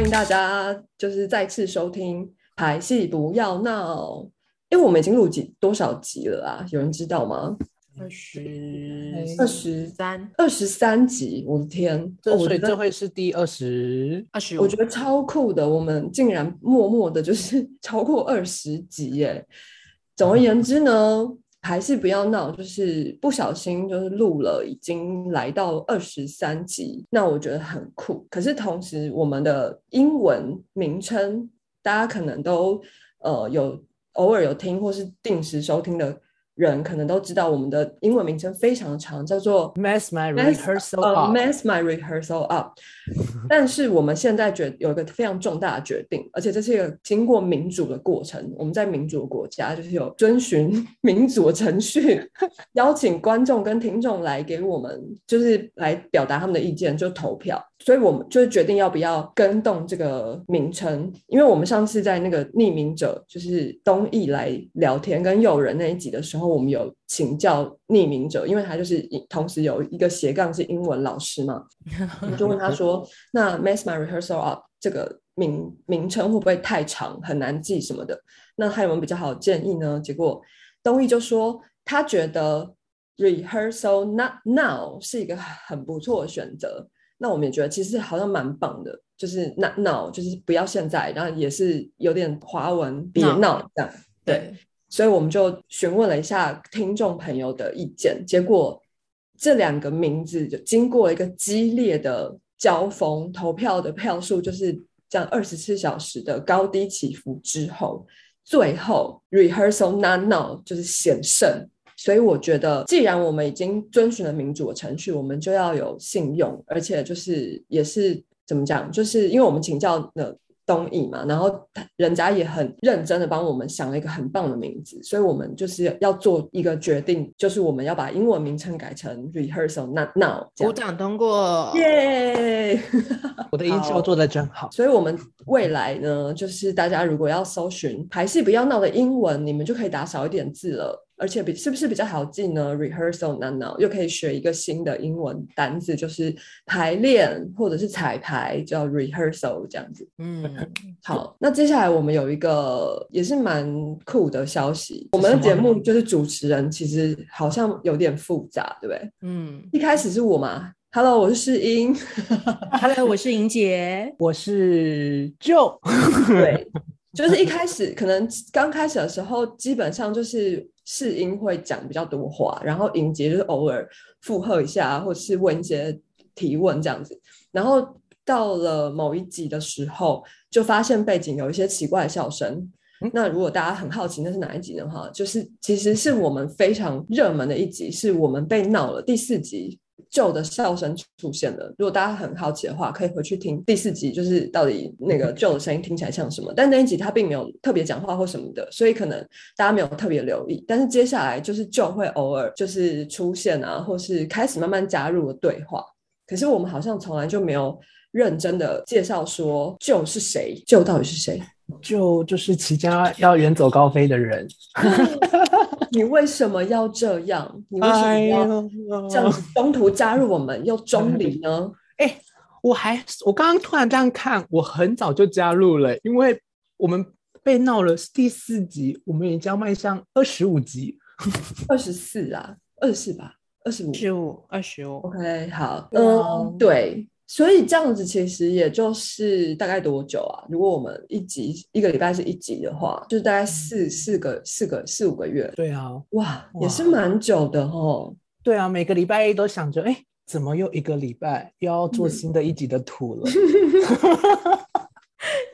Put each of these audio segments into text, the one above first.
欢迎大家就是再次收听排戏不要闹，因为我们已经录几多少集了啊？有人知道吗？二十二十三、二十三集，我的天！这所以哦我觉得这会是第二十，二十，我觉得超酷的，我们竟然默默的就是 超过二十集耶！总而言之呢，还是不要闹，就是不小心就是录了，已经来到二十三集，那我觉得很酷。可是同时，我们的英文名称，大家可能都呃有偶尔有听或是定时收听的人，可能都知道我们的英文名称非常长，叫做 mess my rehearsal 呃 up。mess my rehearsal up。但是我们现在决有一个非常重大的决定，而且这是一个经过民主的过程。我们在民主的国家，就是有遵循民主的程序，邀请观众跟听众来给我们，就是来表达他们的意见，就投票。所以我们就是决定要不要跟动这个名称，因为我们上次在那个匿名者就是东艺来聊天跟友人那一集的时候，我们有请教匿名者，因为他就是同时有一个斜杠是英文老师嘛，我们就问他说：“那 Mess My Rehearsal Up 这个名名称会不会太长，很难记什么的？那他有没有比较好的建议呢？”结果东义就说他觉得 Rehearsal Not Now 是一个很不错的选择。那我们也觉得其实好像蛮棒的，就是 Not Now 就是不要现在，然后也是有点华文别闹这样。对，所以我们就询问了一下听众朋友的意见，结果这两个名字就经过一个激烈的交锋，投票的票数就是这样二十四小时的高低起伏之后，最后 rehearsal not now 就是险胜。所以我觉得，既然我们已经遵循了民主的程序，我们就要有信用，而且就是也是怎么讲，就是因为我们请教了东艺嘛，然后人家也很认真的帮我们想了一个很棒的名字，所以我们就是要做一个决定，就是我们要把英文名称改成 rehearsal not now。鼓掌通过。耶！我的音好效做的真好。所以，我们未来呢，就是大家如果要搜寻排戏不要闹的英文，你们就可以打少一点字了，而且比是不是比较好记呢？rehearsal not now 又可以学一个新的英文单字，就是排练或者是彩排，叫 rehearsal 这样子。嗯，好，那接下来我们有一个也是蛮酷的消息，我们的节目就是主持人其实好像有点复杂，对不对？嗯一开始是我嘛，Hello，我是世英，，Hello，我是莹姐。我是 Joe，对，就是一开始可能刚开始的时候，基本上就是世英会讲比较多话，然后尹杰就是偶尔附和一下，或者是问一些提问这样子。然后到了某一集的时候，就发现背景有一些奇怪的笑声。那如果大家很好奇那是哪一集的话，就是其实是我们非常热门的一集，是我们被闹了第四集。旧的笑声出现了。如果大家很好奇的话，可以回去听第四集，就是到底那个旧的声音听起来像什么。但那一集他并没有特别讲话或什么的，所以可能大家没有特别留意。但是接下来就是旧会偶尔就是出现啊，或是开始慢慢加入了对话。可是我们好像从来就没有认真的介绍说旧是谁，旧到底是谁？就就是齐家要远走高飞的人。你为什么要这样？你为什么要这样子中途加入我们又中离呢？哎、我还我刚刚突然这样看，我很早就加入了，因为我们被闹了第四集，我们已经要迈向二十五集。二十四啊，二十四吧，二十五。十五，二十五，OK，好，嗯，对，所以这样子其实也就是大概多久啊？如果我们一集一个礼拜是一集的话，就是大概四四个四个四五个月，对啊，哇，也是哇蛮久的哦。对啊，每个礼拜一都想着，哎，怎么又一个礼拜又要做嗯新的一集的图了？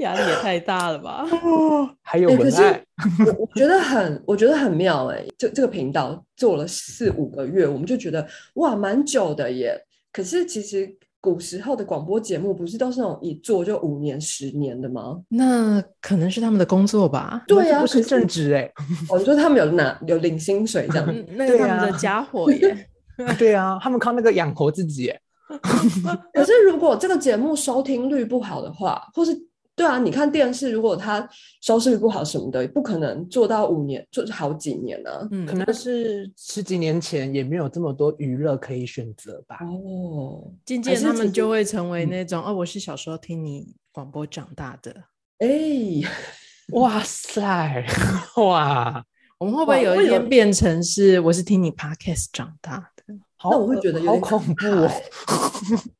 压力也太大了吧？还有文案，我我觉得很，我觉得很妙哎、这这个频道做了四五个月，我们就觉得哇，蛮久的耶。可是其实古时候的广播节目不是都是那种一做就五年、十年的吗？那可能是他们的工作吧。对啊，这不是正职哎、我说他们有拿有领薪水这样。嗯，那是他们的家伙耶。对啊，他们靠那个养活自己哎、可是如果这个节目收听率不好的话，或是对啊，你看电视，如果它收视率不好什么的，也不可能做到五年，就是好几年呢、啊。嗯可能是十几年前也没有这么多娱乐可以选择吧。哦，渐渐他们就会成为那种哦，我是小时候听你广播长大的。哎，哇塞，哇，我们会不会有一天变成是我是听你 podcast 长大那我会觉得有点好恐怖哦。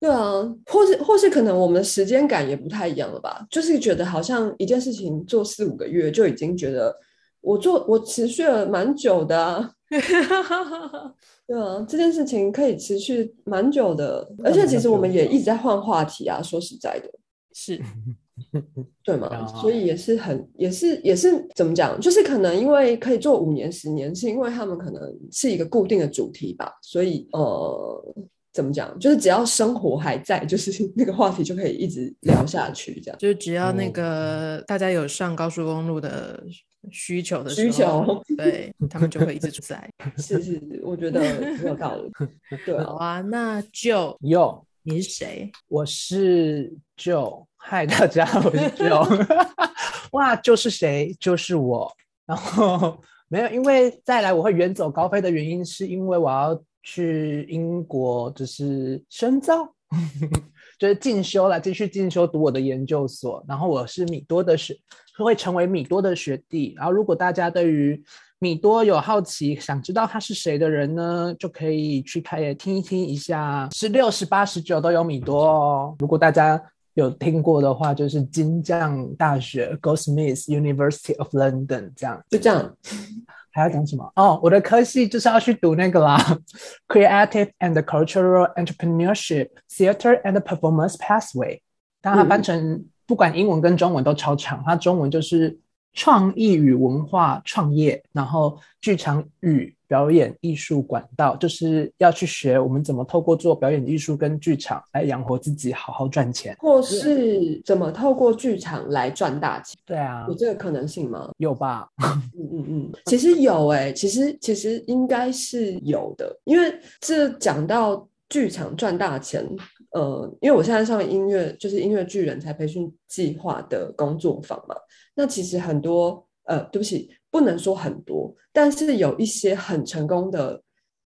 对啊，或是或是可能我们的时间感也不太一样了吧？就是觉得好像一件事情做四五个月就已经觉得我做我持续了蛮久的啊。对啊，这件事情可以持续蛮久的，而且其实我们也一直在换话题啊。说实在的，是 对吗？啊所以也是很，也是也是怎么讲？就是可能因为可以做五年、十年，是因为他们可能是一个固定的主题吧。所以呃，怎么讲？就是只要生活还在，就是 那个话题就可以一直聊下去，这样。就是只要那哦个大家有上高速公路的需求的需求候，对他们就会一直在。是是是，我觉得很有道理。对啊，好啊，那就有，你是谁？我是 Joe，嗨，大家，我是 Joe。哇，就是谁？就是我。然后没有，因为再来我会远走高飞的原因，是因为我要去英国，就是深造，就是进修了，继续进修读我的研究所。然后我是米多的学，会成为米多的学弟。然后如果大家对于米多有好奇，想知道他是谁的人呢，就可以去开听一听一下，十六、十八、十九都有米多哦。如果大家有听过的话，就是金匠大学 Goldsmiths University of London 这样。就这样。还要讲什么？哦，我的科系就是要去读那个啦，Creative and Cultural Entrepreneurship Theater and Performance Pathway。但它翻成不管英文跟中文都超长，它中文就是创意与文化创业，然后剧场与表演艺术管道，就是要去学我们怎么透过做表演艺术跟剧场来养活自己，好好赚钱。或是怎么透过剧场来赚大钱，对啊有，这个可能性吗？有吧？嗯嗯嗯，其实有诶、其实其实应该是有的，因为这讲到剧场赚大钱，呃，因为我现在上音乐就是音乐剧人才培训计划的工作坊嘛，那其实很多呃，对不起，不能说很多，但是有一些很成功的。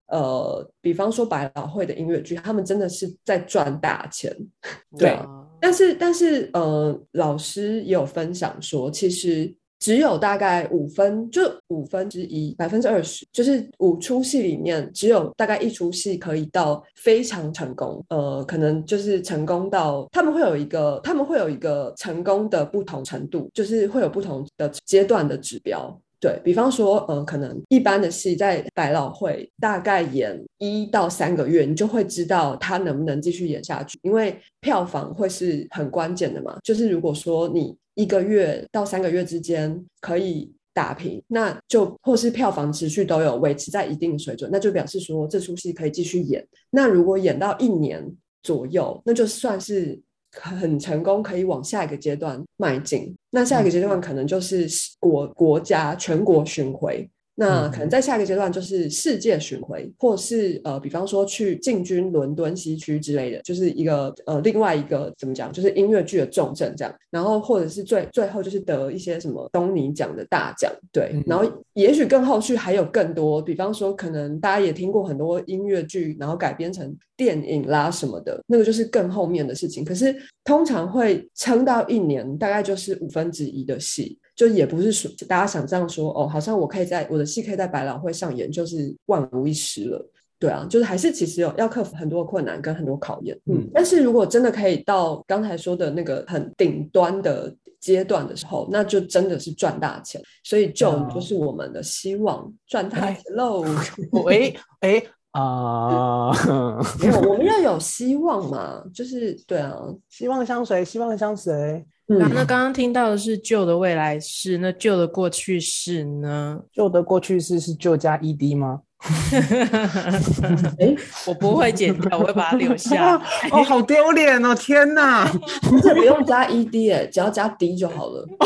呃，比方说百老汇的音乐剧，他们真的是在赚大钱，对啊但是，但是，呃，老师也有分享说，其实只有大概五分，就五分之一，百分之二十，就是五出戏里面只有大概一出戏可以到非常成功，呃，可能就是成功到他们会有一个，他们会有一个成功的不同程度，就是会有不同的阶段的指标。对比方说，呃，可能一般的戏在百老汇大概演一到三个月，你就会知道他能不能继续演下去，因为票房会是很关键的嘛。就是如果说你一个月到三个月之间可以打平，那就或是票房持续都有维持在一定水准，那就表示说这出戏可以继续演。那如果演到一年左右，那就算是很成功，可以往下一个阶段迈进。那下一个阶段可能就是国国家全国巡回。那可能在下一个阶段就是世界巡回，或是呃，比方说去进军伦敦西区之类的，就是一个呃另外一个怎么讲，就是音乐剧的重镇这样。然后或者是最最后就是得一些什么东尼奖的大奖，对。嗯然后也许更后续还有更多，比方说可能大家也听过很多音乐剧，然后改编成电影啦什么的，那个就是更后面的事情。可是通常会撑到一年，大概就是五分之一的戏。就也不是说大家想象说哦，好像我可以在我的戏可以在百老汇上演，就是万无一失了。对啊，就是还是其实有要克服很多困难跟很多考验。嗯嗯，但是如果真的可以到刚才说的那个很顶端的阶段的时候，那就真的是赚大钱。所以就啊就是我们的希望赚大钱喽。喂，哎啊，没有，我们要有希望嘛，就是对啊，希望相随，希望相随。嗯那那刚刚听到的是旧的未来式，那旧的过去式呢？旧的过去式是旧加 ED 吗？哎，我不会剪掉，我会把它留下。哦，好丢脸哦！天哪，这不用加 ed 哎，只要加 d 就好了。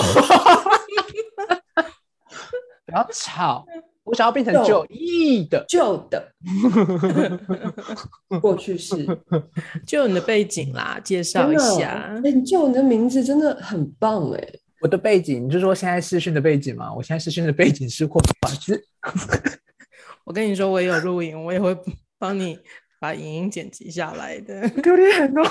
不要吵，我想要变成旧九亿的。旧的 过去式，就你的背景啦，介绍，一下。哎，就你的名字真的很棒哎。我的背景，你就说现在视讯的背景嘛？我现在视讯的背景是霍华兹。我跟你说，我也有录影，我也会帮你把影音剪辑下来的。丢脸哦！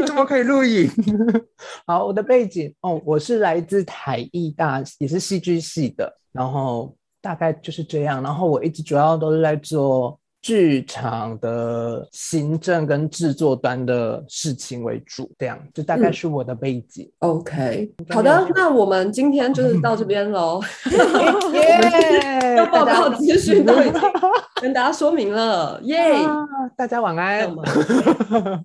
你怎么可以录影？好，我的背景哦，我是来自台艺大，也是戏剧系的，然后大概就是这样。然后我一直主要都是在做剧场的行政跟制作端的事情为主，这样就大概是我的背景。OK，好的，那我们今天就是到这边喽。耶要报告资讯都已经 跟大家说明了，耶！啊大家晚安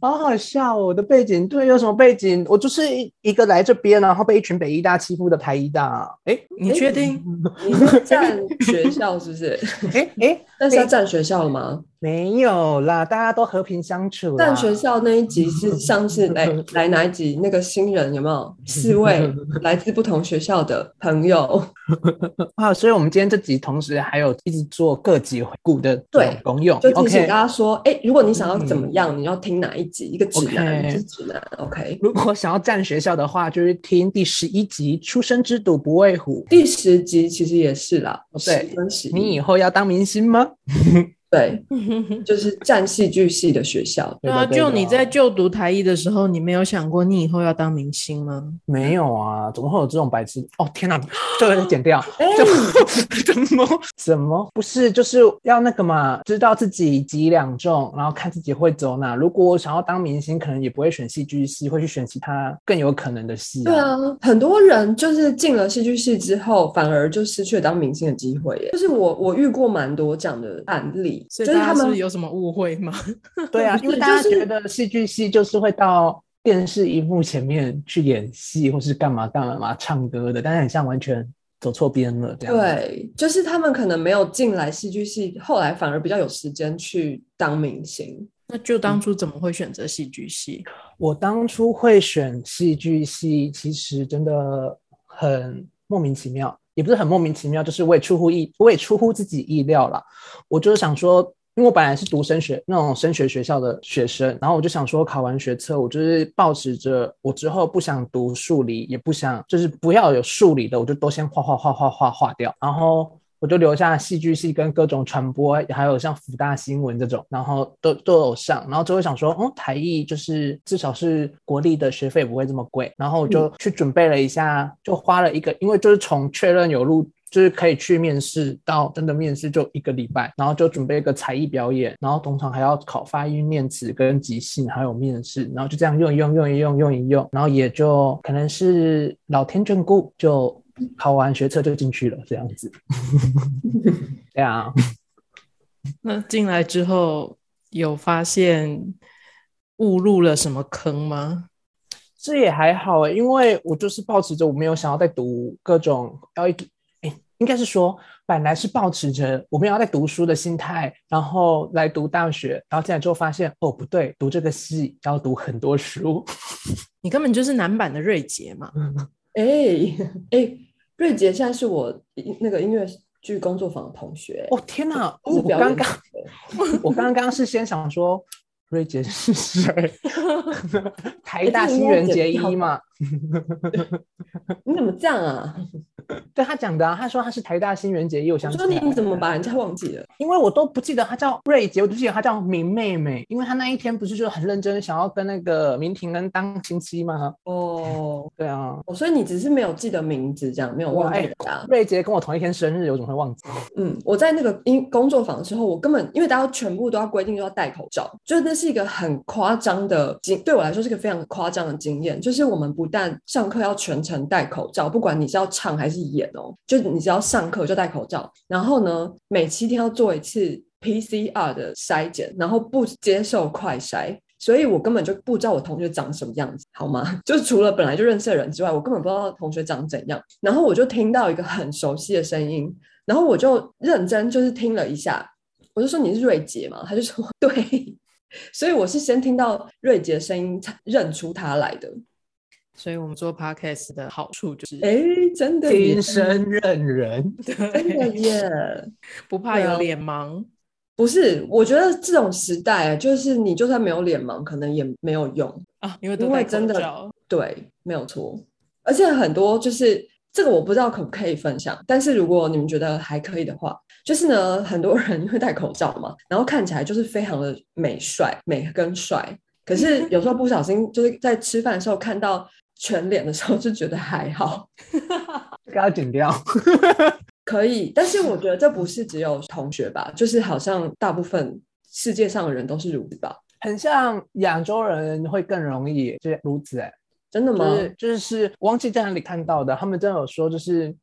好好笑哦！我的背景对，有什么背景？我就是一一个来这边，然后被一群北医大欺负的台医大。哎你确定？你是占学校是不是？哎哎，但是要占学校了吗？没有啦，大家都和平相处啦。占学校那一集是上次来来哪一集？那个新人有没有四位 来自不同学校的朋友？啊，所以我们今天这集同时还有一直做各集回顾的对功用。就提醒大家说，哎，如果你想要怎么样，你要听哪一集？一个指南一个指南。OK，如果想要站学校的话，就是听第十一集《出生之犊不畏虎》。第十集其实也是啦，哦对十跟十一你以后要当明星吗？对，就是占戏剧系的学校。对啊，就你在就读台艺的时候，你没有想过你以后要当明星吗？没有啊，怎么会有这种白痴？哦天哪，这个剪掉。哎，怎么怎么不是就是要那个嘛？知道自己几两重，然后看自己会走哪。如果我想要当明星，可能也不会选戏剧系，会去选其他更有可能的系、对啊，很多人就是进了戏剧系之后，反而就失去了当明星的机会耶。就是我我遇过蛮多这样的案例，所以就是他们有什么误会吗？对啊，因为大家觉得戏剧系就是会到电视荧幕前面去演戏，或是干嘛干嘛嘛唱歌的，但是很像完全走错边了这样。，对，就是他们可能没有进来戏剧系，后来反而比较有时间去当明星。那就当初怎么会选择戏剧系？我当初会选戏剧系，其实真的很莫名其妙，也不是很莫名其妙，就是我也出乎意，我也出乎自己意料啦。我就是想说，因为我本来是读升学那种升学学校的学生，然后我就想说，考完学测，我就是抱持着我之后不想读数理，也不想就是不要有数理的，我就都先画画画画画画掉，然后。我就留下戏剧系跟各种传播，还有像福大新闻这种，然后都都有上，然后就会想说，哦，台艺就是至少是国立的学费不会这么贵，然后我就去准备了一下，就花了一个，因为就是从确认有录。就是可以去面试到真的面试就一个礼拜，然后就准备一个才艺表演，然后通常还要考发音、念词跟即兴，还有面试，然后就这样用一用用一用用一用，然后也就可能是老天眷顾，就考完学测就进去了这样子。对啊，那进来之后有发现误入了什么坑吗？这也还好诶，因为我就是抱持着我没有想要再读各种要一诶，应该是说本来是抱持着我没有要再读书的心态，然后来读大学，然后进来之后发现哦不对，读这个系要读很多书。你根本就是男版的瑞杰嘛！哎哎，瑞杰现在是我音那个音乐剧工作坊的同学。哦天哪！我刚刚我刚刚是先想说瑞杰是谁？台大新垣结应该衣嘛？你怎么这样啊？对他讲的啊，他说他是台大新垣结衣，我我想说你怎么把人家忘记了？因为我都不记得他叫瑞杰，我就记得他叫明妹妹，因为他那一天不是就很认真想要跟那个明婷恩当亲戚吗？哦，对啊，哦所以你只是没有记得名字，这样没有忘记哇哎人家。瑞杰跟我同一天生日，我怎么会忘记？嗯，我在那个因工作坊的时候，我根本因为大家全部都要规定都要戴口罩，就那是一个很夸张的经，对我来说是个非常夸张的经验。就是我们不但上课要全程戴口罩，不管你是要唱还是演哦，就你只要上课就戴口罩。然后呢，每七天要做一次 PCR 的筛检，然后不接受快筛。所以我根本就不知道我同学长什么样子，好吗？就除了本来就认识的人之外，我根本不知道同学长怎样。然后我就听到一个很熟悉的声音，然后我就认真就是听了一下，我就说你是瑞杰嘛？他就说对，所以我是先听到瑞杰声音才认出他来的。所以我们做 podcast 的好处就是，哎，真的耶天，生认人，真的，耶！不怕有脸盲。不是，我觉得这种时代啊，就是你就算没有脸盲，可能也没有用。啊，因为真的罩对，没有错。而且很多就是这个我不知道可不可以分享，但是如果你们觉得还可以的话，就是呢，很多人 会戴口罩嘛，然后看起来就是非常的美帅、美跟帅，可是有时候不小心就是在吃饭的时候看到全脸的时候，就觉得还好，这个要剪掉。可以。但是我觉得这不是只有同学吧，就是好像大部分世界上的人都是如此吧？很像亚洲人会更容易就是如此哎、真的吗？就是就是忘记在哪里看到的，他们真的有说就是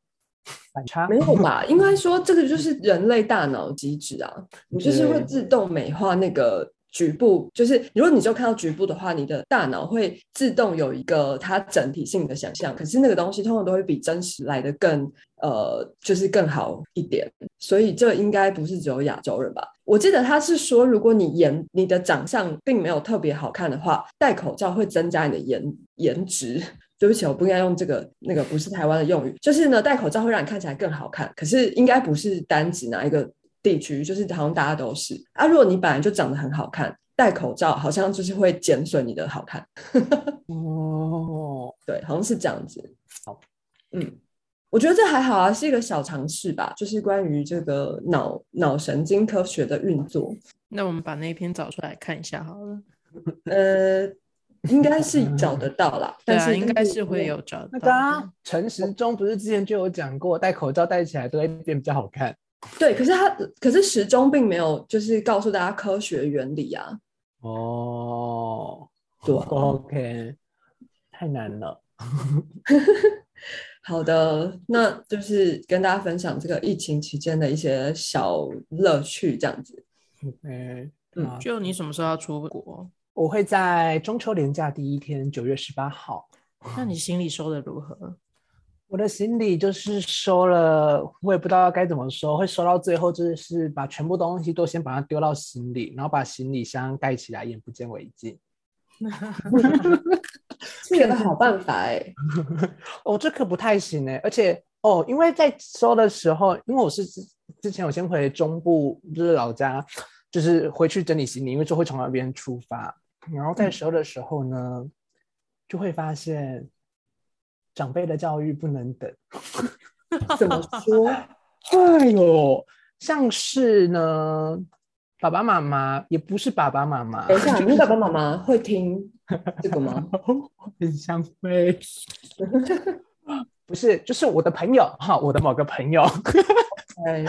反差没有吧？应该说这个就是人类大脑机制啊，你就是会自动美化那个局部，就是如果你就看到局部的话，你的大脑会自动有一个它整体性的想象，可是那个东西通常都会比真实来的更呃，就是更好一点。所以这应该不是只有亚洲人吧？我记得他是说，如果你颜你的长相并没有特别好看的话，戴口罩会增加你的颜颜值。对不起，我不应该用这个那个不是台湾的用语，就是呢，戴口罩会让你看起来更好看。可是应该不是单指哪一个地区，就是好像大家都是啊。如果你本来就长得很好看，戴口罩好像就是会减损你的好看。哦，对，好像是这样子好。嗯，我觉得这还好啊，是一个小尝试吧，就是关于这个脑脑神经科学的运作。那我们把那一篇找出来看一下好了。呃，应该是找得到啦，但是应该是会有找到那的。个啊，陈时中不是之前就有讲过，戴口罩戴起来都会变比较好看。对，可是他可是时钟并没有就是告诉大家科学原理啊。哦，对啊，OK，太难了。好的，那就是跟大家分享这个疫情期间的一些小乐趣，这样子。OK，嗯就你什么时候要出国？我会在中秋连假第一天，九月十八号。那你行李收的如何？我的行李就是收了，我也不知道该怎么收，会收到最后就是把全部东西都先把它丢到行李，然后把行李箱盖起来，眼不见为净。是一个好办法哎、哦，这可不太行哎，而且哦，因为在收的时候，因为我是之之前我先回中部，就是老家，就是回去整理行李，因为就会从那边出发，然后在收的时候呢，就会发现长辈的教育不能等。怎么说？哎呦，像是呢，爸爸妈妈也不是爸爸妈妈，等一下，你爸爸妈妈会听这个吗？很香灰。不是，就是我的朋友哈，我的某个朋友，哎，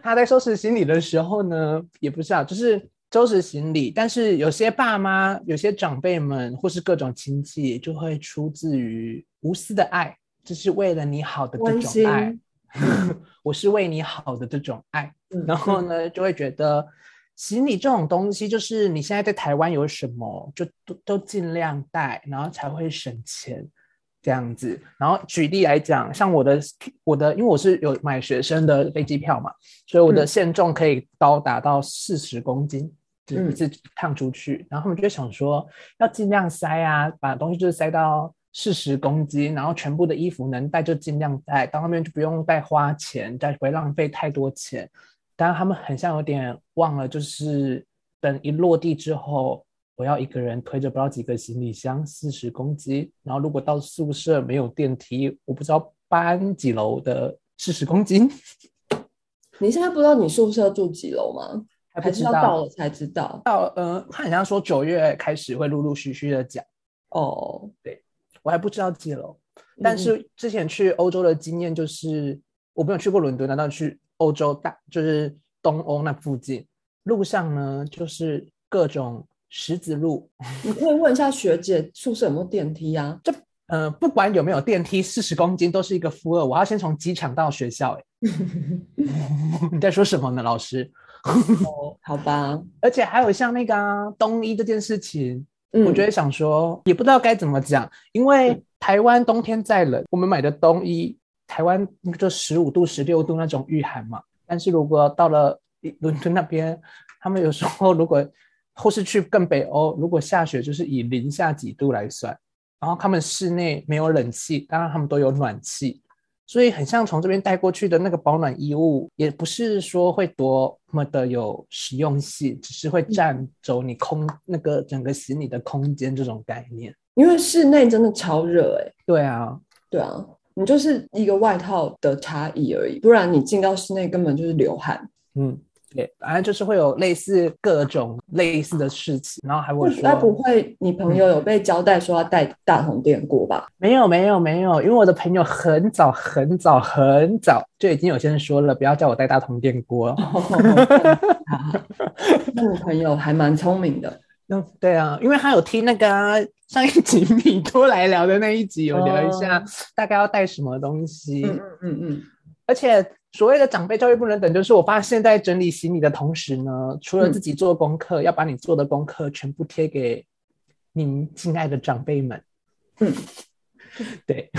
他在收拾行李的时候呢，也不是啊，就是收拾行李，但是有些爸妈、有些长辈们或是各种亲戚，就会出自于无私的爱，这是为了你好的这种爱。我是为你好的这种爱，嗯然后呢，就会觉得行李这种东西，就是你现在在台湾有什么，就都都尽量带，然后才会省钱。这样子，然后举例来讲，像我的我的，因为我是有买学生的飞机票嘛，所以我的嗯限重可以高达到四十公斤，一次趟出去。然后他们就会想说，要尽量塞啊，把东西就是塞到四十公斤，然后全部的衣服能带就尽量带，到那边就不用再花钱，再不会浪费太多钱。当然，他们很像有点忘了，就是等一落地之后，我要一个人推着不知道几个行李箱，四十公斤。然后如果到宿舍没有电梯，我不知道搬几楼的四十公斤，你现在不知道你宿舍住几楼吗？还不知道。要到了才知道？到呃，他好像说九月开始会陆陆续续的讲，哦，我还不知道几楼。嗯但是之前去欧洲的经验就是，我没有去过伦敦，难道去欧洲大就是东欧那附近，路上呢就是各种石子路，你可以问一下学姐宿舍有没有电梯啊？呃，不管有没有电梯，四十公斤都是一个负二。我要先从机场到学校、欸，你在说什么呢，老师？哦，好吧，而且还有像那个啊，冬衣这件事情，嗯，我觉得想说，也不知道该怎么讲，因为台湾冬天再冷，我们买的冬衣，台湾就十五度、十六度那种御寒嘛。但是如果到了伦敦那边，他们有时候如果或是去更北欧，如果下雪就是以零下几度来算，然后他们室内没有冷气，当然他们都有暖气，所以很像从这边带过去的那个保暖衣物，也不是说会多么的有实用性，只是会占走你空那个整个行李的空间这种概念。因为室内真的超热哎、对啊，对啊，你就是一个外套的差异而已，不然你进到室内根本就是流汗。嗯，对，反正就是会有类似各种类似的事情，然后还会说，该不会你朋友有被交代说要带大同电锅吧？没有没有没有，因为我的朋友很早很早很早就已经有些人说了，不要叫我带大同电锅。那你朋友还蛮聪明的。嗯，对啊，因为他有听那个上一集米多来聊的那一集，有聊一下大概要带什么东西。嗯嗯嗯。而且所谓的长辈教育不能等，就是我发现，在整理行李的同时呢，除了自己做功课，要把你做的功课全部贴给您亲爱的长辈们。嗯，对，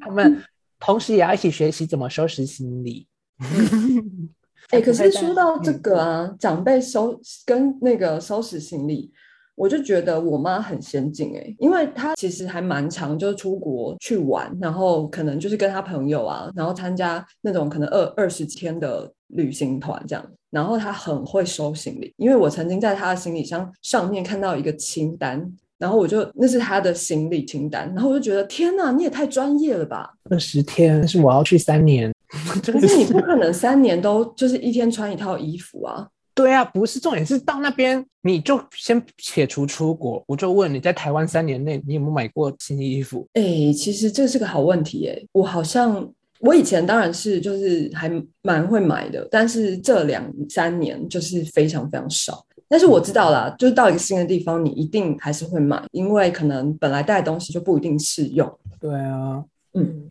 他们同时也要一起学习怎么收拾行李。哎，可是说到这个啊，长辈收跟那个收拾行李，我就觉得我妈很先进哎，因为她其实还蛮常，就是出国去玩，然后可能就是跟她朋友啊，然后参加那种可能二二十天的旅行团这样，然后她很会收行李，因为我曾经在她的行李箱上面看到一个清单，然后我就那是她的行李清单，然后我就觉得天哪，你也太专业了吧！二十天是我要去三年。可是你不可能三年都就是一天穿一套衣服啊？对啊，不是重点是到那边你就先撇除出国，我就问你在台湾三年内你有没有买过新衣服？哎，其实这是个好问题哎，我好像我以前当然是就是还蛮会买的，但是这两三年就是非常非常少。但是我知道啦，就是到一个新的地方，你一定还是会买，因为可能本来带的东西就不一定适用。对啊，嗯，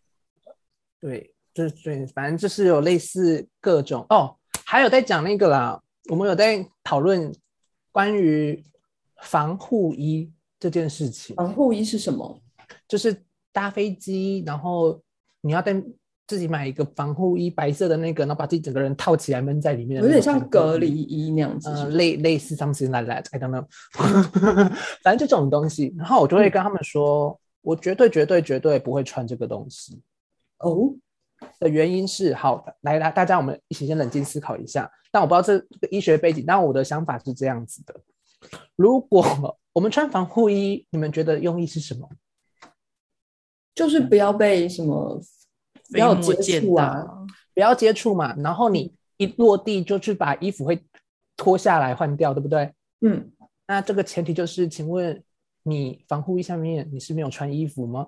对。就是对，反正就是有类似各种哦，还有在讲那个啦，我们有在讨论关于防护衣这件事情。防护衣是什么？就是搭飞机，然后你要带自己买一个防护衣，白色的那个，然后把自己整个人套起来闷在里面，有点像隔离衣那样子，类类似 something like that，I don't know，反正就这种东西。然后我就会跟他们说，我绝对绝对绝对不会穿这个东西。哦。的原因是好的，来来，大家我们一起先冷静思考一下。但我不知道这个医学背景，但我的想法是这样子的：如果我们穿防护衣，你们觉得用意是什么？就是不要被什么不要接触啊，不要接触嘛。然后你一落地就去把衣服会脱下来换掉，对不对？嗯。那这个前提就是，请问你防护衣下面你是没有穿衣服吗？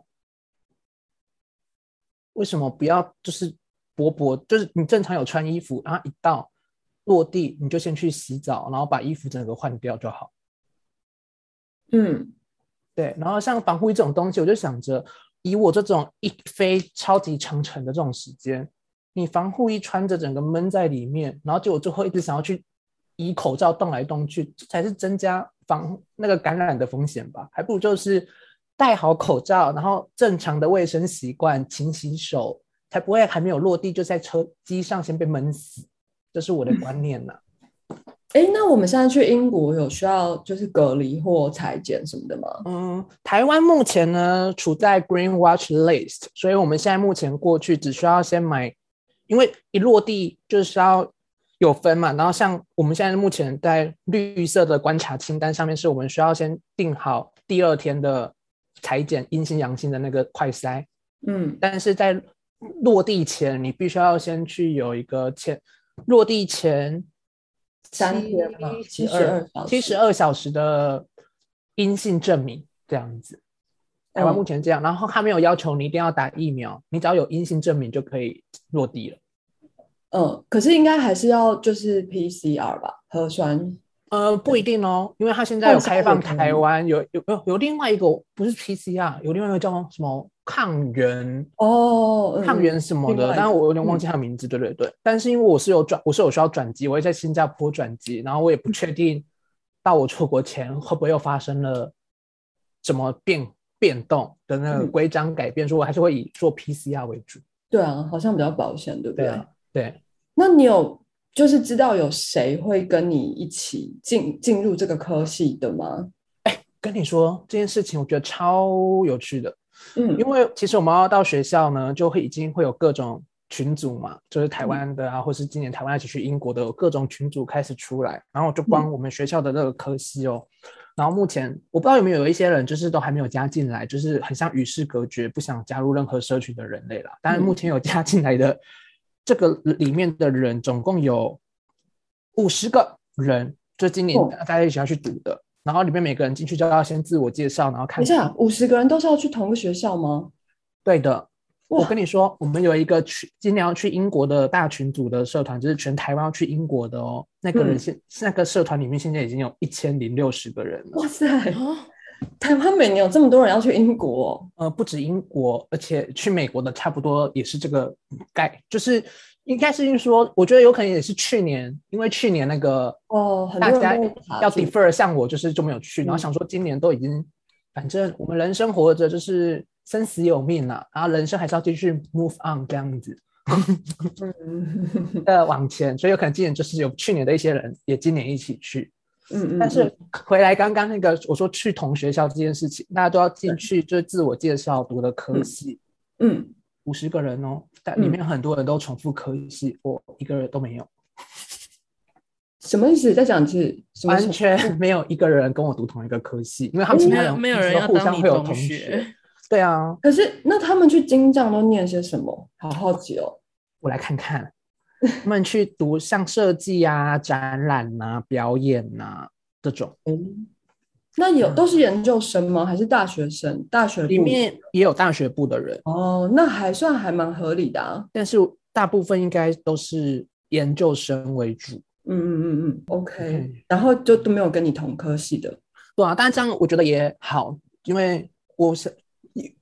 为什么不要就是薄薄，就是你正常有穿衣服，然后一到落地你就先去洗澡，然后把衣服整个换掉就好。嗯，对。然后像防护衣这种东西，我就想着，以我这种一飞超级长程的这种时间，你防护衣穿着整个闷在里面，然后就我最后一直想要去以口罩动来动去，这才是增加防那个感染的风险吧？还不如就是。戴好口罩，然后正常的卫生习惯，勤洗手，才不会还没有落地就在车机上先被闷死。这是我的观念呐。哎，那我们现在去英国有需要就是隔离或裁剪什么的吗？嗯，台湾目前呢处在 Green Watch List，所以我们现在目前过去只需要先买，因为一落地就是要有分嘛。然后像我们现在目前在绿色的观察清单上面，是我们需要先定好第二天的。裁剪阴性阳性的那个快筛，嗯，但是在落地前，你必须要先去有一个前落地前三天七十二七十二小时的阴性证明，这样子。台湾目前这样，然后他没有要求你一定要打疫苗，你只要有阴性证明就可以落地了。嗯，可是应该还是要就是 PCR 吧，核酸。呃，不一定哦，因为他现在有开放台湾，有有有有另外一个不是 PCR，有另外一个叫什么抗原哦，抗原什么的，但是我有点忘记他名字，对对对。但是因为我是有转，我是有需要转机，我会在新加坡转机，然后我也不确定到我出国前会不会又发生了什么变变动的那个规章改变，所以我还是会以做 PCR 为主。对啊，好像比较保险，对不对？对。那你有？就是知道有谁会跟你一起进进入这个科系的吗？哎，跟你说这件事情，我觉得超有趣的。嗯，因为其实我们要到学校呢，就会已经会有各种群组嘛，就是台湾的啊，或是今年台湾一起去英国的，有各种群组开始出来，然后就光我们学校的那个科系哦，然后目前我不知道有没有有一些人就是都还没有加进来，就是很像与世隔绝，不想加入任何社群的人类啦。但是目前有加进来的这个里面的人，总共有五十个人，就今年哦大家一起要去读的。然后里面每个人进去就要先自我介绍，然后看等一下，五十个人都是要去同个学校吗？对的，我跟你说，我们有一个去今年要去英国的大群组的社团，就是全台湾要去英国的哦。那个人嗯现、那个社团里面现在已经有一千零六十个人了，哇塞，哦，台湾每年有这么多人要去英国哦、呃，不止英国，而且去美国的差不多也是这个概，就是应该是说，我觉得有可能也是去年，因为去年那个哦，很大家要 defer，像我就是就没有去，然后嗯。想说今年都已经，反正我们人生活着就是生死有命啊，然后人生还是要继续 move on 这样子。嗯。的往前，所以有可能今年就是有去年的一些人也今年一起去，嗯嗯，但是回来刚刚那个我说去同学校这件事情，大家都要进去就是自我介绍读的科系，嗯，五十个人哦，但里面很多人都重复科系，我一个人都没有，什么意思？在讲一次，什么完全 没有一个人跟我读同一个科系，因为他们其他人没有人互相会有同学，对啊，可是那他们去金藏都念些什么？好好奇哦。我来看看，他们去读像设计啊、展览啊、表演啊这种。嗯，那有都是研究生吗？还是大学生？大学部里面也有大学部的人，哦，那还算还蛮合理的啊。但是大部分应该都是研究生为主。嗯嗯嗯嗯，OK。然后就都没有跟你同科系的。对啊，但是这样我觉得也好，因为我是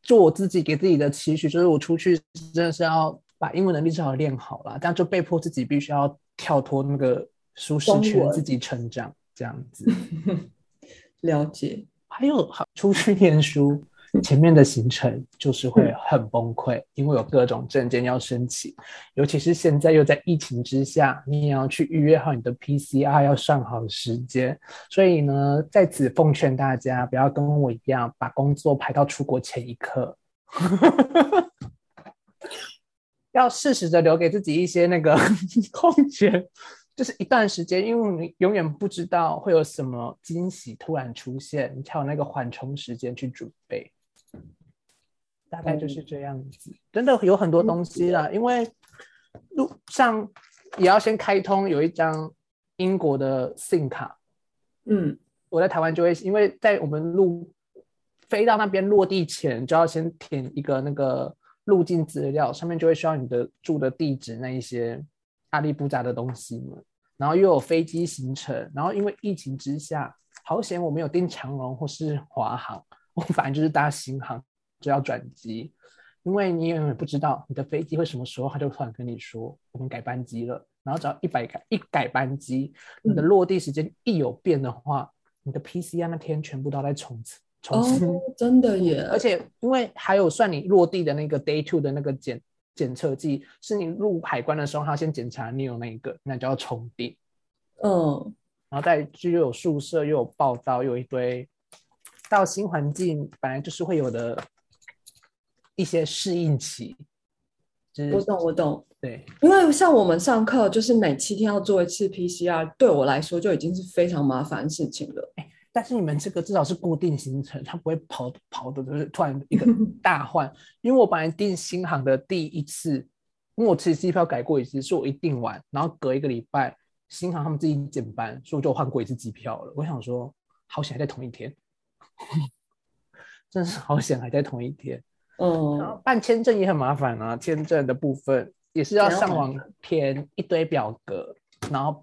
做我自己给自己的期许，就是我出去真的是要把英文能力至少练好了，但就被迫自己必须要跳脱那个舒适圈，自己成长这样子。了解。还有好出去念书，前面的行程就是会很崩溃，因为有各种证件要申请，尤其是现在又在疫情之下，你也要去预约好你的 PCR，要上好时间。所以呢，在此奉劝大家，不要跟我一样把工作排到出国前一刻。要适时的留给自己一些那个 空间，就是一段时间，因为你永远不知道会有什么惊喜突然出现，你才有那个缓冲时间去准备。大概就是这样子，真的有很多东西啦，因为路上也要先开通有一张英国的 SIM 卡，嗯我在台湾就会，因为在我们路飞到那边落地前，就要先填一个那个入境资料，上面就会需要你的住的地址那一些阿里不杂的东西嘛。然后又有飞机行程，然后因为疫情之下，好险我没有订长龙或是华航，我反正就是搭新航就要转机，因为你永远不知道你的飞机会什么时候，他就突然跟你说我们改班机了，然后只要一百改一改班机，你的落地时间一有变的话，你的 PCR 那天全部都要再重次重新，哦，真的耶。而且因为还有算你落地的那个 day two 的那个检检测剂，是你入海关的时候，他先检查你有那一个，那就要重订，嗯，然后再就又有宿舍，又有报道，又有一堆到新环境本来就是会有的一些适应期，就是我懂我懂。对，因为像我们上课，就是每七天要做一次 PCR，对我来说就已经是非常麻烦的事情了。但是你们这个至少是固定行程，它不会跑跑的，就是突然一个 大换。因为我本来订新航的第一次，因为我其实机票改过一次，是我一订完，然后隔一个礼拜，新航他们自己减班，所以我就换过一次机票了。我想说，好险还在同一天，真是好险还在同一天。然嗯后办签证也很麻烦啊，签证的部分也是要上网填一堆表格，然后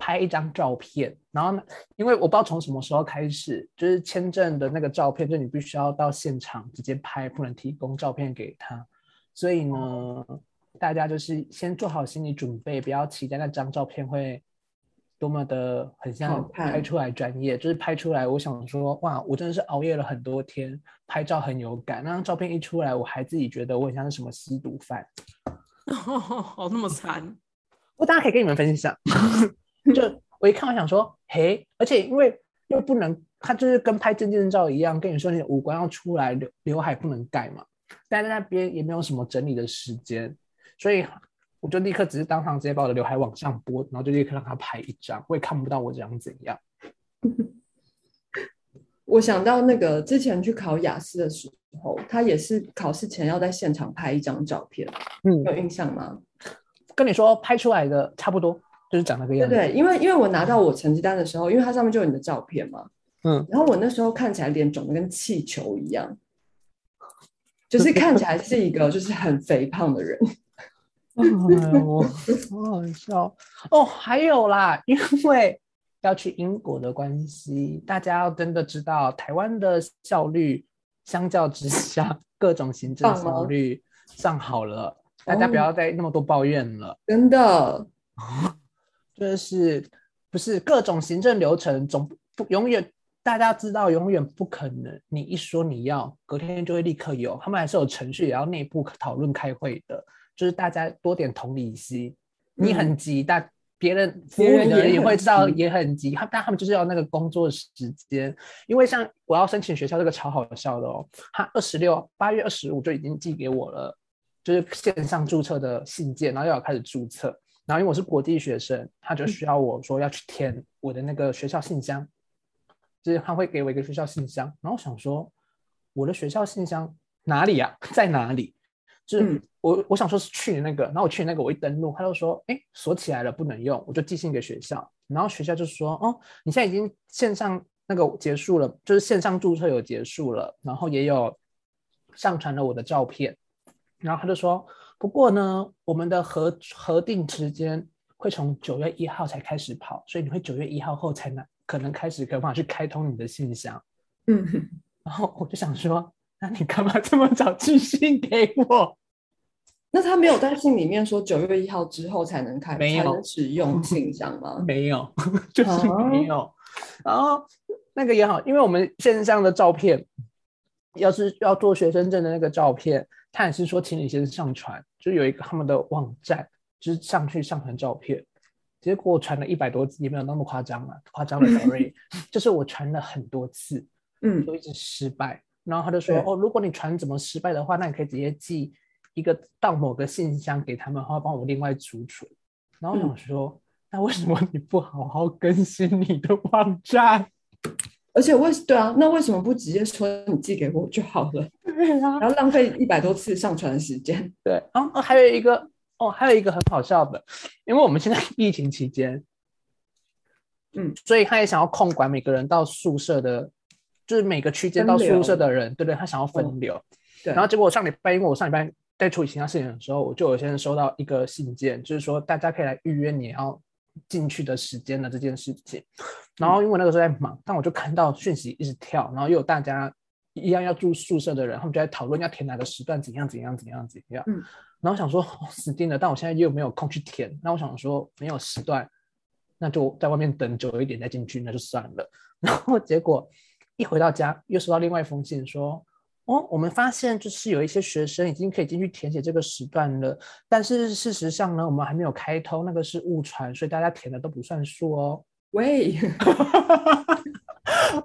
拍一张照片，然后呢，因为我不知道从什么时候开始，就是签证的那个照片，就你必须要到现场直接拍，不能提供照片给他。所以呢，大家就是先做好心理准备，不要期待那张照片会多么的很像拍出来专业，就是拍出来，我想说，哇，我真的是熬夜了很多天，拍照很有感。那张照片一出来，我还自己觉得我很像是什么吸毒犯。哦那么惨，我大家可以跟你们分享，就我一看，我想说，嘿，而且因为又不能，他就是跟拍证件照一样，跟你说你的五官要出来，刘刘海不能盖嘛，但在那边也没有什么整理的时间，所以我就立刻只是当场直接把我的刘海往上拨，然后就立刻让他拍一张，我也看不到我长怎样。我想到那个之前去考雅思的时候，他也是考试前要在现场拍一张照片，嗯，有印象吗？跟你说拍出来的差不多，就是长那个样子。对对，因为因为我拿到我成绩单的时候，因为它上面就有你的照片嘛，嗯，然后我那时候看起来脸肿的跟气球一样，就是看起来是一个就是很肥胖的人。哎呦，好好笑哦！还有啦，因为要去英国的关系，大家要真的知道，台湾的效率相较之下，各种行政效率上好了，大家不要再那么多抱怨了。真的，就是不是各种行政流程总不不永远，大家知道永远不可能，你一说你要，隔天就会立刻有，他们还是有程序，也要内部讨论开会的，就是大家多点同理心，你很急，但别人服务的人也会知道也很急，他但他们就是要那个工作时间，因为像我要申请学校这个超好笑的哦，他二十六八月二十五就已经寄给我了，就是线上注册的信件，然后又要开始注册。然后因为我是国际学生，他就需要我说要去填我的那个学校信箱，就是他会给我一个学校信箱。然后我想说，我的学校信箱哪里呀、在哪里？就是嗯我我想说是去年那个，然后我去年那个我一登录，他就说，哎，锁起来了，不能用，我就寄信给学校。然后学校就说，哦，你现在已经线上那个结束了，就是线上注册有结束了，然后也有上传了我的照片。然后他就说，不过呢，我们的核核定时间会从九月一号才开始跑，所以你会九月一号后才能可能开始可办法去开通你的信箱。嗯，然后我就想说，那你干嘛这么早寄信给我？那他没有在信里面说九月一号之后才能开，没有使用信箱吗？没有，就是啊没有。然后那个也好，因为我们线上的照片，要是要做学生证的那个照片，他也是说请你先上传，就有一个他们的网站，就是上去上传照片。结果我传了一百多次，也没有那么夸张啊，夸张了，sorry。就是我传了很多次，嗯就一直失败。然后他就说：“哦，如果你传怎么失败的话，那你可以直接寄一个到某个信箱给他们，然后帮我另外储存。”然后我想说，那为什么你不好好更新你的网站？而且为对啊，那为什么不直接说你寄给我就好了，对啊，然后浪费一百多次上传的时间？对。然后还有一个哦，还有一个很好笑的，因为我们现在疫情期间，嗯，所以他也想要控管每个人到宿舍的，就是每个区间到宿舍的人，对对，他想要分流。对，然后结果我上礼拜，因为我上礼拜在处理其他事情的时候，我就有先收到一个信件，就是说大家可以来预约你要进去的时间的这件事情。然后因为那个时候在忙，但我就看到讯息一直跳，然后又有大家一样要住宿舍的人，他们就在讨论要填哪个时段，怎样怎样怎样怎样。嗯然后想说、哦死定了，但我现在又没有空去填，那我想说没有时段，那就在外面等久一点再进去，那就算了。然后结果一回到家，又收到另外一封信说，哦，我们发现就是有一些学生已经可以进去填写这个时段了，但是事实上呢，我们还没有开通，那个是误传，所以大家填的都不算数哦。喂，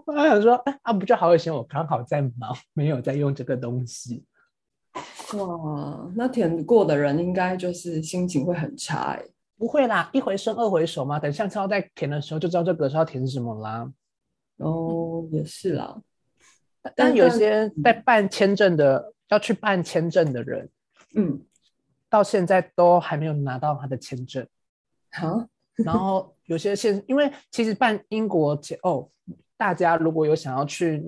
我想说，哎啊，不就好以前我刚好在忙，没有在用这个东西。哇，那填过的人应该就是心情会很差哎。不会啦，一回生二回熟嘛。等下次要再填的时候，就知道这个是要填什么啦。哦，也是啦，但有些在办签证的，要去办签证的人，嗯，到现在都还没有拿到他的签证。好，然后有些现，因为其实办英国签哦，大家如果有想要去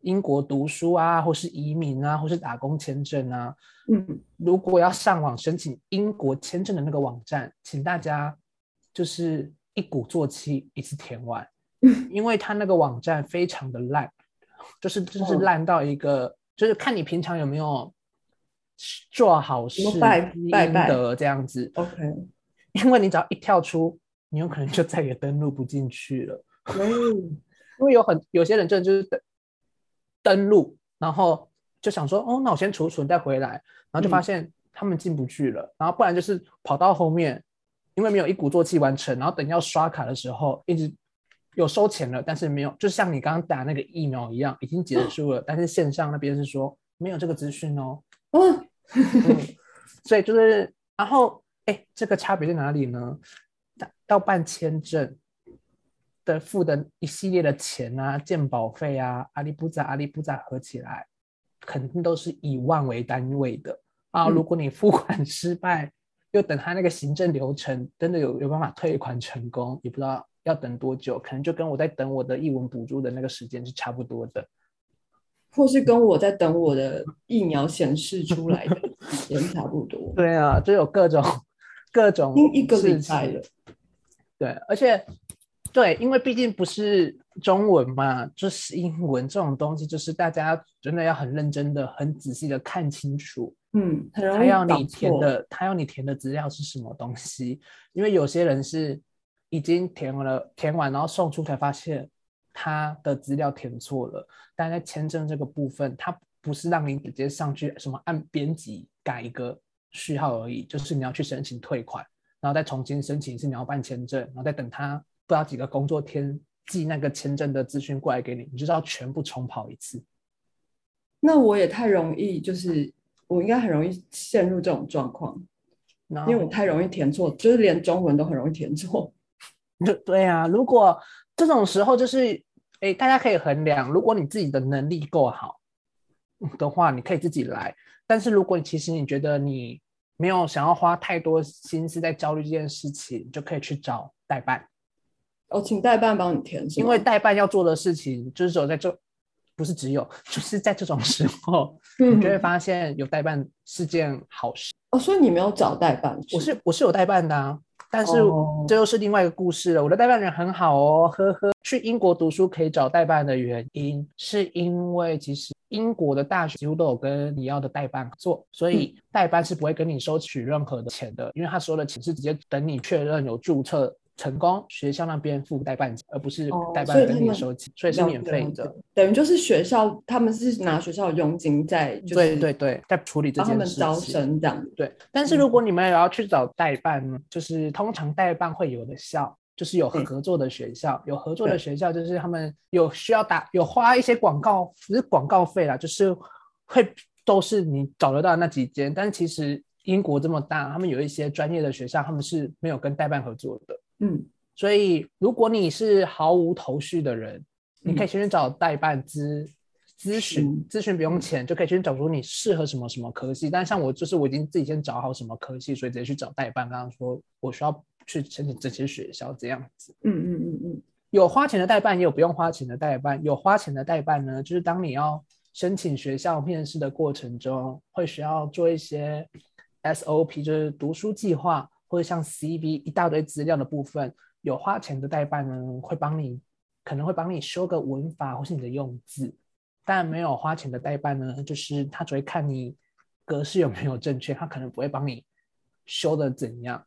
英国读书啊，或是移民啊，或是打工签证啊，嗯，如果要上网申请英国签证的那个网站，请大家就是一鼓作气一次填完，因为他那个网站非常的烂，就是就是哦烂到一个，就是看你平常有没有做好事么拜拜拜德这样子，OK，因为你只要一跳出，你有可能就再也登录不进去了。喂，因为有很有些人真的就是登登录，然后就想说，哦，那我先储存再回来，然后就发嗯。现他们进不去了，然后不然就是跑到后面，因为没有一鼓作气完成，然后等要刷卡的时候，一直有收钱了，但是没有，就像你刚刚打那个疫苗一样，已经结束了，但是线上那边是说没有这个资讯哦，哦，嗯，所以就是然后，哎，这个差别在哪里呢？到到办签证的付的一系列的钱啊，鉴保费啊，阿里不扎阿里不扎合起来，肯定都是以万为单位的啊。嗯如果你付款失败，又等他那个行政流程真的有有办法退款成功，也不知道要等多久，可能就跟我在等我的译文补助的那个时间是差不多的。或是跟我在等我的疫苗显示出来的时间差不多，对啊，就有各种各种一个礼拜了。对，而且对，因为毕竟不是中文嘛，就是英文这种东西，就是大家真的要很认真的、很仔细的看清楚，嗯，他要你填。的，他要你填的资料是什么东西。因为有些人是已经填完了，填完然后送出才发现他的资料填错了，但在签证这个部分，他不是让你直接上去什么按编辑改一个序号而已，就是你要去申请退款。然后再重新申请一次你要办签证，然后再等他不知道几个工作天寄那个签证的资讯过来给你，你就是要全部重跑一次。那我也太容易，就是我应该很容易陷入这种状况，因为我太容易填错，就是连中文都很容易填错。就对啊，如果这种时候就是，哎，大家可以衡量，如果你自己的能力够好的话，你可以自己来。但是如果你其实你觉得你没有想要花太多心思在焦虑这件事情，你就可以去找代办。哦，请代办帮你填，因为代办要做的事情，就是只有在这，不是只有，就是在这种时候，嗯你就会发现有代办是件好事。哦，所以你没有找代办，我是我是有代办的啊，但是哦这又是另外一个故事了。我的代办人很好哦，呵呵。去英国读书可以找代办的原因，是因为其实英国的大学几乎都有跟你要的代办合作，所以代办是不会跟你收取任何的钱的，因为他收的钱是直接等你确认有注册。成功，学校那边付代办，而不是哦代办跟你收钱，所以是免费的。等于就是学校他们是拿学校的佣金在，就是对对对，在处理这件事情。们招生这样。对，但是如果你们也要去找代办呢，就是通常代办会有的校，就是有嗯合作的学校，有合作的学校就是他们有需要打有花一些广告，不是广告费啦，就是会都是你找得到那几间，但是其实英国这么大，他们有一些专业的学校，他们是没有跟代办合作的。嗯，所以，如果你是毫无头绪的人，你可以先去找代办咨咨询嗯，咨询不用钱，就可以先找出你适合什么什么科系。但像我就是我已经自己先找好什么科系，所以直接去找代办。刚刚说我需要去申请这些学校这样子。嗯嗯嗯嗯，有花钱的代办，也有不用花钱的代办。有花钱的代办呢，就是当你要申请学校面试的过程中，会需要做一些 SOP，就是读书计划或者像 CV 一大堆资料的部分。有花钱的代办呢，会帮你可能会帮你修个文法或是你的用字，但没有花钱的代办呢，就是他只会看你格式有没有正确，他可能不会帮你修的怎样。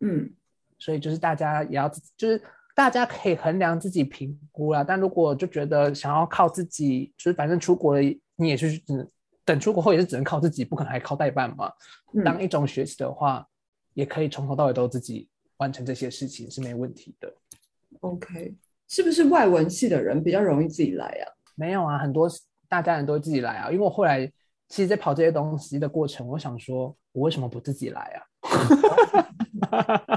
嗯，所以就是大家也要，就是大家可以衡量自己评估啦。但如果就觉得想要靠自己，就是反正出国了，你也是只能等出国后也是只能靠自己，不可能还靠代办嘛。嗯当一种学习的话，也可以从头到尾都自己完成这些事情是没问题的。OK，是不是外文系的人比较容易自己来啊？没有啊，很多大家人都会自己来啊。因为我后来其实，在跑这些东西的过程，我想说，我为什么不自己来啊？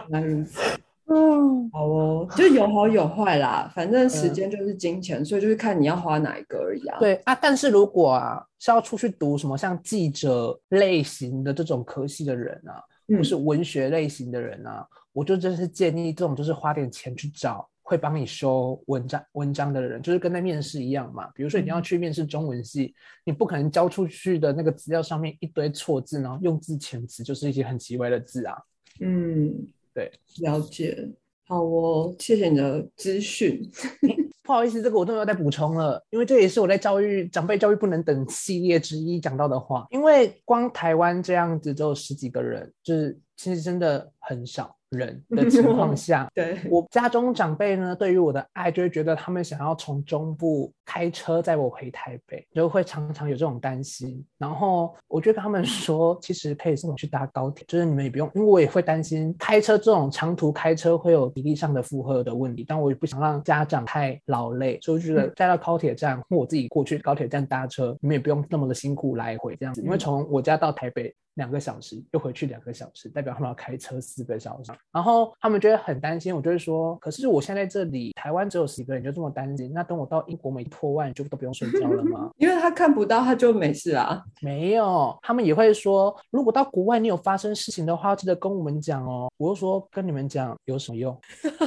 原来如此。嗯，好哦，就有好有坏啦，反正时间就是金钱，所以就是看你要花哪一个而已啊。，对啊，但是如果啊是要出去读什么像记者类型的这种科系的人啊，嗯或是文学类型的人啊，我就真是建议这种就是花点钱去找会帮你修文章文章的人，就是跟在面试一样嘛。比如说你要去面试中文系，你不可能交出去的那个资料上面一堆错字，然后用字遣词就是一些很奇怪的字啊。嗯，对，了解。好哦，谢谢你的资讯。不好意思，这个我都没有再补充了，因为这也是我在教育长辈教育不能等系列之一讲到的话。因为光台湾这样子只有十几个人，就是其实真的很少人的 情况下，对，我家中长辈呢，对于我的爱就会觉得他们想要从中部开车载我回台北，就会常常有这种担心。然后我就跟他们说，其实可以送我去搭高铁，就是你们也不用，因为我也会担心开车这种长途开车会有体力上的负荷的问题，但我也不想让家长太劳累，所以我觉得载到高铁站或我自己过去高铁站搭车，你们也不用那么的辛苦来回这样子，因为从我家到台北。两个小时又回去两个小时，代表他们要开车四个小时，然后他们就会很担心。我就会说，可是我现在这里台湾只有十个人，就这么担心？那等我到英国没破万，就都不用睡觉了吗？因为他看不到，他就没事啊。没有，他们也会说，如果到国外你有发生事情的话，记得跟我们讲哦。我就说跟你们讲有什么用？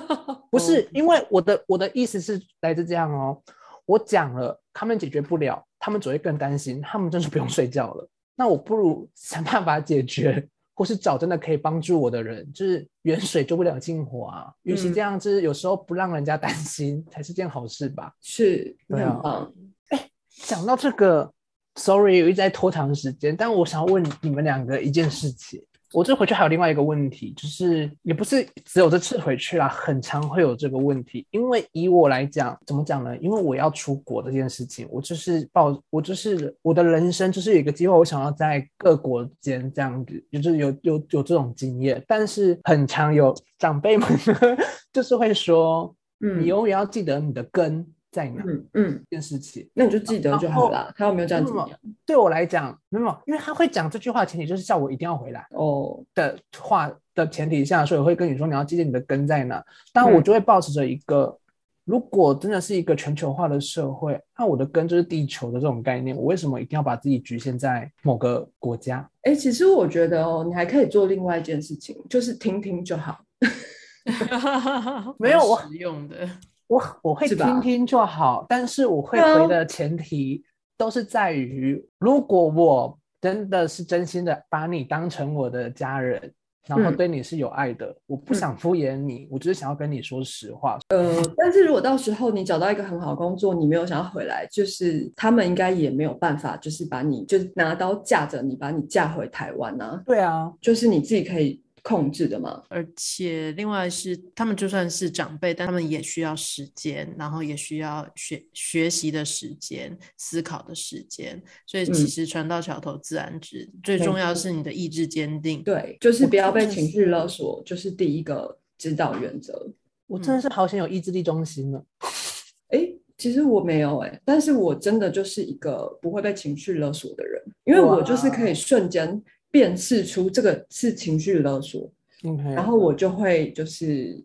不是，因为我的我的意思是来自这样哦。我讲了，他们解决不了，他们只会更担心，他们真是不用睡觉了。那我不如 想办法解决，或是找真的可以帮助我的人，就是远水救不了近火啊。与其这样子，有时候不让人家担心才是件好事吧？是，对啊。哎，讲到这个，sorry，我一直在拖长时间，但我想要问你们两个一件事情。我这回去还有另外一个问题，就是也不是只有这次回去啦，很常会有这个问题。因为以我来讲，怎么讲呢？因为我要出国这件事情，我就是抱，我就是我的人生就是有一个机会，我想要在各国间这样子，就是有有有这种经验。但是很常有长辈们 就是会说，嗯，你永远要记得你的根。在哪？嗯嗯，这件事情，那你就记得就好了。他有没有这样讲？对我来讲，没有，因为他会讲这句话，前提就是叫我一定要回来哦的话的前提下，所以我会跟你说，你要记得你的根在哪。但我就会保持着一个，如果真的是一个全球化的社会，那我的根就是地球的这种概念，我为什么一定要把自己局限在某个国家？哎，其实我觉得哦，你还可以做另外一件事情，就是听听就好。没有我实用的。我我会听听就好，但是我会回的前提都是在于，如果我真的是真心的把你当成我的家人，然后对你是有爱的，我不想敷衍你，我只是想要跟你说实话。呃，但是如果到时候你找到一个很好的工作，你没有想要回来，就是他们应该也没有办法，就是把你就是拿刀架着你，把你架回台湾啊。对啊，就是你自己可以。控制的嘛，而且另外是他们就算是长辈，但他们也需要时间，然后也需要学学习的时间、思考的时间。所以其实船到桥头自然直，最重要是你的意志坚定。对，就是不要被情绪勒索，就是第一个指导原则。我真的是好想有意志力中心了。哎，其实我没有哎，但是我真的就是一个不会被情绪勒索的人，因为我就是可以瞬间。辨识出这个是情绪勒索，然后我就会就是，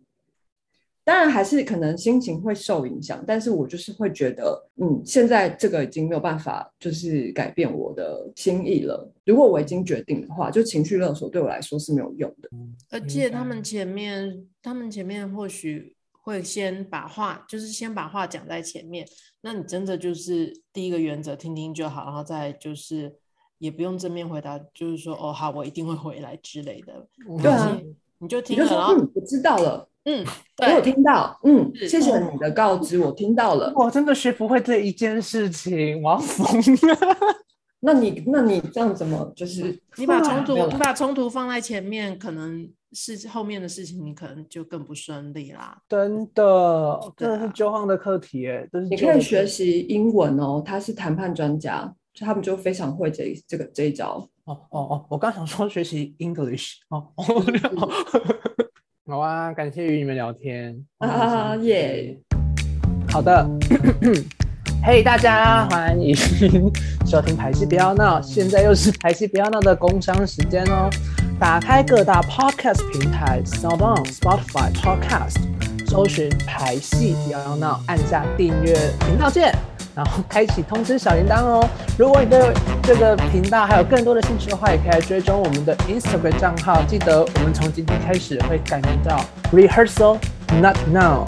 当然还是可能心情会受影响，但是我就是会觉得，嗯，现在这个已经没有办法就是改变我的心意了。如果我已经决定的话，就情绪勒索对我来说是没有用的。而且他们前面，他们前面或许会先把话，就是先把话讲在前面，那你真的就是第一个原则，听听就好，然后再就是。也不用正面回答，就是说哦好，我一定会回来之类的。对啊，你就听了，然后我知道了。嗯，我有听到。嗯，谢谢你的告知，我听到了。我真的学不会这一件事情，我要疯。那你那你这样怎么就是你把冲突你把冲突放在前面，可能是后面的事情，你可能就更不顺利啦。真的，真的是交换的课题哎，你可以学习英文哦，他是谈判专家。就他们就非常会这这个这一招哦哦哦！我刚想说学习 English 哦哦，好啊，感谢与你们聊天啊耶！好的，嘿大家欢迎收听排戏不要闹，现在又是排戏不要闹的工商时间哦！打开各大 Podcast 平台，SoundOn、Spotify Podcast，搜寻排戏不要闹，按下订阅频道键。然后开启通知小铃铛哦！如果你对这个频道还有更多的兴趣的话，也可以来追踪我们的 Instagram 账号。记得我们从今天开始会改名叫 Rehearsal Not Now。